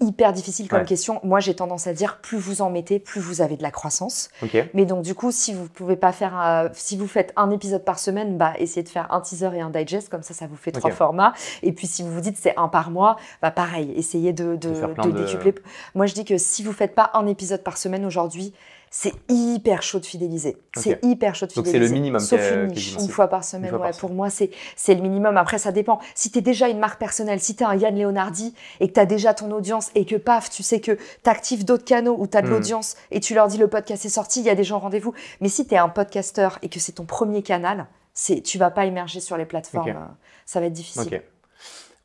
hyper difficile comme question. Moi, j'ai tendance à dire plus vous en mettez, plus vous avez de la croissance. Mais donc, du coup, si vous pouvez pas faire, si vous faites un épisode par semaine, bah, essayez de faire un teaser et un digest, comme ça, ça vous fait trois formats. Et puis, si vous vous dites c'est un par mois, bah, pareil, essayez de, de, de, de décupler. Moi, je dis que si vous faites pas un épisode par semaine aujourd'hui, c'est hyper chaud de fidéliser. C'est hyper chaud de fidéliser. Donc c'est le minimum. Sauf une niche, une fois par semaine. ouais, pour moi, c'est le minimum. Après, ça dépend. Si tu es déjà une marque personnelle, si tu es un Yann Leonardi et que tu as déjà ton audience et que paf, tu sais que tu actives d'autres canaux où tu as de hmm. l'audience et tu leur dis le podcast est sorti, il y a des gens rendez-vous. Mais si tu es un podcasteur et que c'est ton premier canal, tu vas pas émerger sur les plateformes. Ça va être difficile.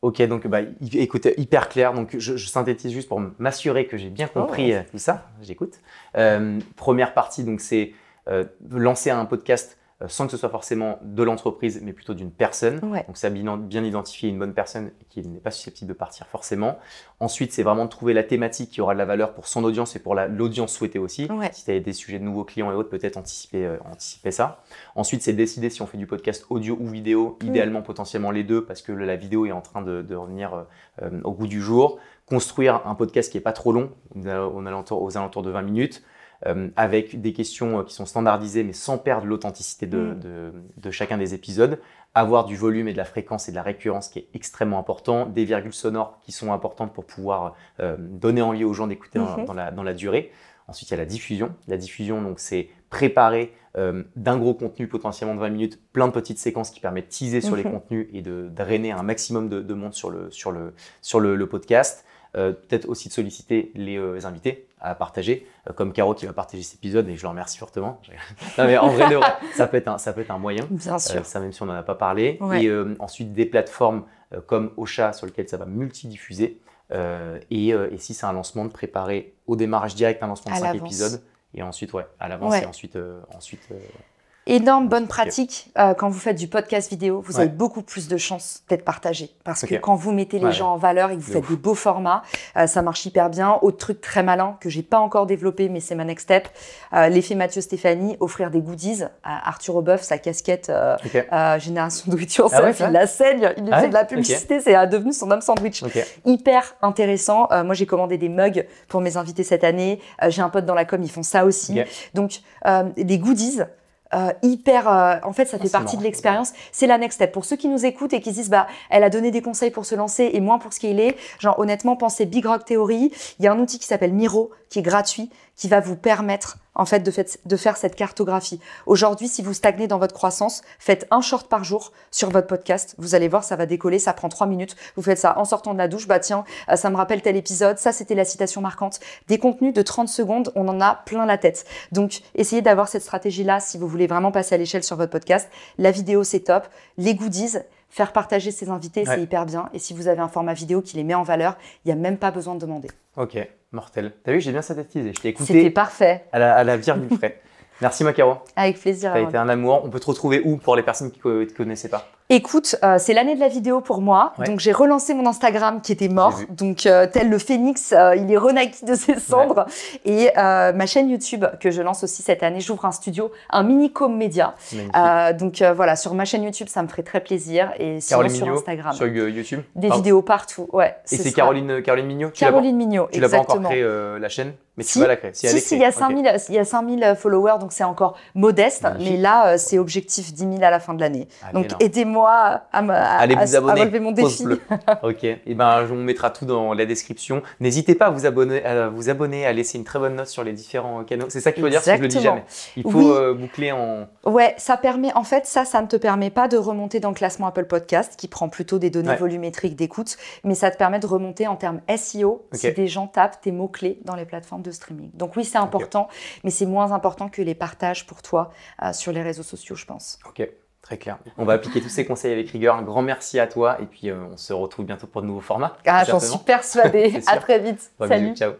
Ok, donc bah, écoutez, hyper clair. Donc je, synthétise juste pour m'assurer que j'ai bien oh, compris euh, tout ça. J'écoute. Euh, première partie, donc c'est euh, lancer un podcast sans que ce soit forcément de l'entreprise, mais plutôt d'une personne. Donc, ça bien, bien identifier une bonne personne qui n'est pas susceptible de partir forcément. Ensuite, c'est vraiment de trouver la thématique qui aura de la valeur pour son audience et pour l'audience souhaitée aussi. Si tu as des sujets de nouveaux clients et autres, peut-être anticiper, euh, anticiper ça. Ensuite, c'est décider si on fait du podcast audio ou vidéo, idéalement potentiellement les deux, parce que la vidéo est en train de, revenir euh, au goût du jour. Construire un podcast qui n'est pas trop long, aux alentours de 20 minutes. Euh, avec des questions euh, qui sont standardisées mais sans perdre l'authenticité mm. de, chacun des épisodes, avoir du volume et de la fréquence et de la récurrence qui est extrêmement important, des virgules sonores qui sont importantes pour pouvoir euh, donner envie aux gens d'écouter mm-hmm. dans, la, durée. Ensuite, il y a la diffusion. La diffusion, donc, c'est préparer d'un gros contenu potentiellement de 20 minutes, plein de petites séquences qui permettent de teaser sur les mm-hmm. contenus et de drainer un maximum de, monde sur le, sur le, sur le podcast. Euh, peut-être aussi de solliciter les, euh, invités à partager, euh, comme Caro qui va partager cet épisode et je le remercie fortement. *laughs* non, mais en vrai, ça, peut être un, ça peut être un moyen. Bien sûr. ça, même si on n'en a pas parlé. Et ensuite, des plateformes comme Ocha sur lesquelles ça va multidiffuser. Et, et, si c'est un lancement, de préparer au démarrage direct un lancement de 5 épisodes. Et ensuite, ouais, à l'avance et ensuite. ensuite Énorme bonne pratique, euh, quand vous faites du podcast vidéo, vous avez beaucoup plus de chances d'être partagé. Parce que quand vous mettez les gens en valeur et que vous faites des beaux formats, euh, ça marche hyper bien. Autre truc très malin que j'ai pas encore développé, mais c'est ma next step, euh, l'effet Mathieu Stéphanie, offrir des goodies à Arthur Aubeuf, sa casquette Génération Do It Yourself, ah il la saigne, il lui ah fait de la publicité, c'est devenu son homme sandwich. Hyper intéressant. moi, j'ai commandé des mugs pour mes invités cette année. j'ai un pote dans la com, ils font ça aussi. Donc, des goodies, euh, hyper. Euh, en fait, ça fait partie de l'expérience. C'est la next step. Pour ceux qui nous écoutent et qui disent, bah, elle a donné des conseils pour se lancer et moins pour ce qu'il est. Genre, honnêtement, pensez Big Rock Theory. Il y a un outil qui s'appelle Miro, qui est gratuit, qui va vous permettre en fait de, faire cette cartographie. Aujourd'hui, si vous stagnez dans votre croissance, faites un short par jour sur votre podcast. Vous allez voir, ça va décoller, ça prend trois minutes. Vous faites ça en sortant de la douche, bah tiens, euh, ça me rappelle tel épisode, ça c'était la citation marquante. Des contenus de 30 secondes, on en a plein la tête. Donc, essayez d'avoir cette stratégie-là si vous voulez vraiment passer à l'échelle sur votre podcast. La vidéo, c'est top. Les goodies, faire partager ses invités, c'est hyper bien. Et si vous avez un format vidéo qui les met en valeur, il n'y a même pas besoin de demander. Ok, mortel. T'as vu, j'ai bien synthétisé. Je t'ai écouté. C'était parfait. À la, à la virgule frais. *laughs* Merci Macaro. Avec plaisir. Ça a été un amour. On peut te retrouver où pour les personnes qui ne te connaissaient pas? Écoute, euh, c'est l'année de la vidéo pour moi. Donc j'ai relancé mon Instagram qui était mort. Donc euh, tel le phénix, euh, il est renaquis de ses cendres. Et ma chaîne YouTube que je lance aussi cette année, j'ouvre un studio, un mini com média. donc voilà, sur ma chaîne YouTube, ça me ferait très plaisir. Et sinon sur Instagram. Sur YouTube Des vidéos partout, ouais. Et c'est Caroline, Caroline Mignot Caroline Mignot, Tu l'as pas encore créé la chaîne mais si, tu vas la créer. Si, si, il, y a 5000, il y a 5000 followers, donc c'est encore modeste. Mais là, c'est objectif 10 000 à la fin de l'année. Ah, donc aidez-moi à, Allez vous abonner, relever mon défi. *laughs* ok, et eh ben on mettra tout dans la description. N'hésitez pas à vous abonner, à vous abonner, à laisser une très bonne note sur les différents canaux. C'est ça qu'il faut dire, parce que je le dis jamais. Il faut euh, boucler en. Ouais, ça permet. En fait, ça, ça ne te permet pas de remonter dans le classement Apple Podcast, qui prend plutôt des données volumétriques d'écoute, mais ça te permet de remonter en termes SEO si des gens tapent tes mots clés dans les plateformes de streaming. Donc oui, c'est important, mais c'est moins important que les partages pour toi euh, sur les réseaux sociaux, je pense. Ok. Très clair. On va appliquer tous ces conseils avec rigueur. Un grand merci à toi et puis euh, on se retrouve bientôt pour de nouveaux formats. Ah, j'en suis persuadée. *laughs* à très vite. Salut. ciao.